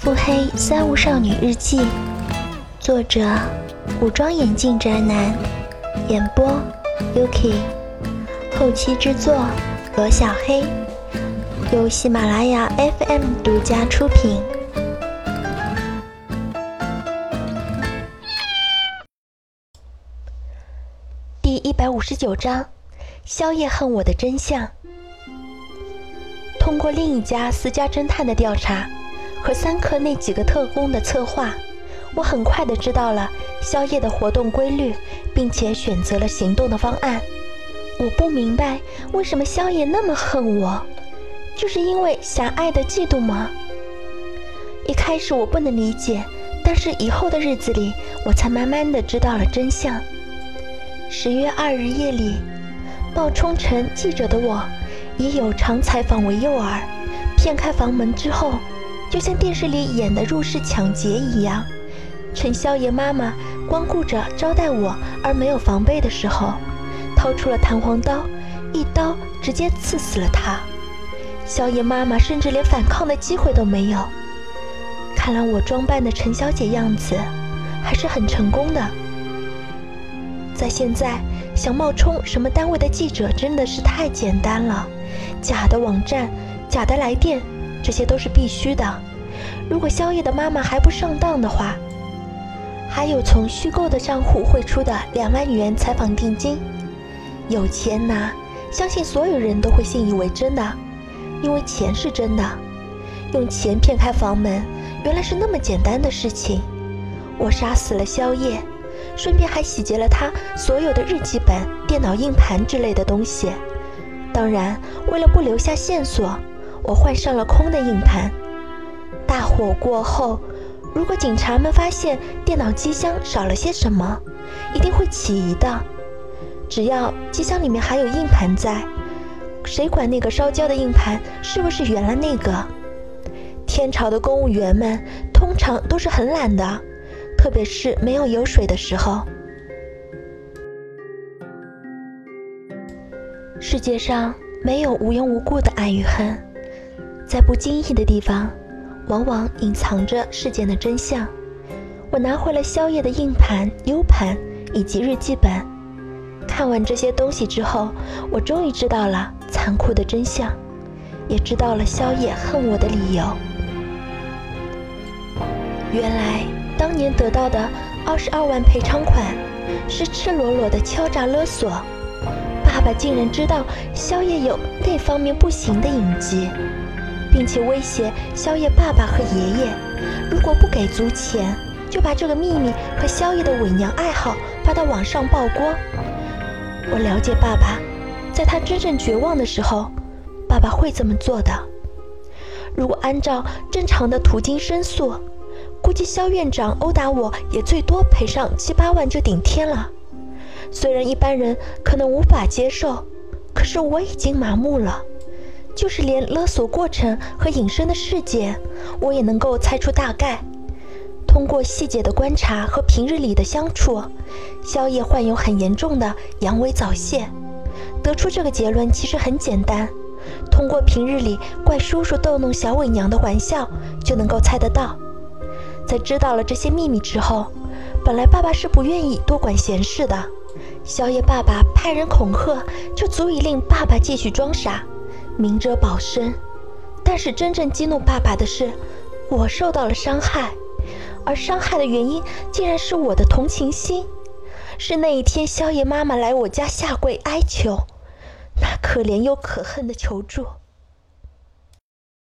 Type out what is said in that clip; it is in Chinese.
腹黑三无少女日记，作者：古装眼镜宅男，演播：Yuki，后期制作：罗小黑，由喜马拉雅 FM 独家出品。第一百五十九章：宵夜恨我的真相。通过另一家私家侦探的调查。和三科那几个特工的策划，我很快的知道了宵夜的活动规律，并且选择了行动的方案。我不明白为什么宵夜那么恨我，就是因为狭隘的嫉妒吗？一开始我不能理解，但是以后的日子里，我才慢慢的知道了真相。十月二日夜里，冒充成记者的我，以有偿采访为诱饵，骗开房门之后。就像电视里演的入室抢劫一样，趁萧爷妈妈光顾着招待我而没有防备的时候，掏出了弹簧刀，一刀直接刺死了他。萧爷妈妈甚至连反抗的机会都没有。看来我装扮的陈小姐样子还是很成功的。在现在，想冒充什么单位的记者真的是太简单了，假的网站，假的来电。这些都是必须的。如果宵夜的妈妈还不上当的话，还有从虚构的账户汇出的两万元采访定金，有钱拿，相信所有人都会信以为真的，因为钱是真的。用钱骗开房门，原来是那么简单的事情。我杀死了宵夜，顺便还洗劫了他所有的日记本、电脑硬盘之类的东西。当然，为了不留下线索。我换上了空的硬盘。大火过后，如果警察们发现电脑机箱少了些什么，一定会起疑的。只要机箱里面还有硬盘在，谁管那个烧焦的硬盘是不是原来那个？天朝的公务员们通常都是很懒的，特别是没有油水的时候。世界上没有无缘无故的爱与恨。在不经意的地方，往往隐藏着事件的真相。我拿回了宵夜的硬盘、U 盘以及日记本。看完这些东西之后，我终于知道了残酷的真相，也知道了宵夜恨我的理由。原来，当年得到的二十二万赔偿款，是赤裸裸的敲诈勒索。爸爸竟然知道宵夜有那方面不行的隐疾。并且威胁宵夜爸爸和爷爷，如果不给足钱，就把这个秘密和宵夜的伪娘爱好发到网上曝光。我了解爸爸，在他真正绝望的时候，爸爸会这么做的。如果按照正常的途径申诉，估计肖院长殴打我也最多赔上七八万就顶天了。虽然一般人可能无法接受，可是我已经麻木了。就是连勒索过程和隐身的事件，我也能够猜出大概。通过细节的观察和平日里的相处，宵夜患有很严重的阳痿早泄。得出这个结论其实很简单，通过平日里怪叔叔逗弄小伟娘的玩笑就能够猜得到。在知道了这些秘密之后，本来爸爸是不愿意多管闲事的，宵夜爸爸派人恐吓，就足以令爸爸继续装傻。明哲保身，但是真正激怒爸爸的是，我受到了伤害，而伤害的原因竟然是我的同情心，是那一天宵夜妈妈来我家下跪哀求，那可怜又可恨的求助。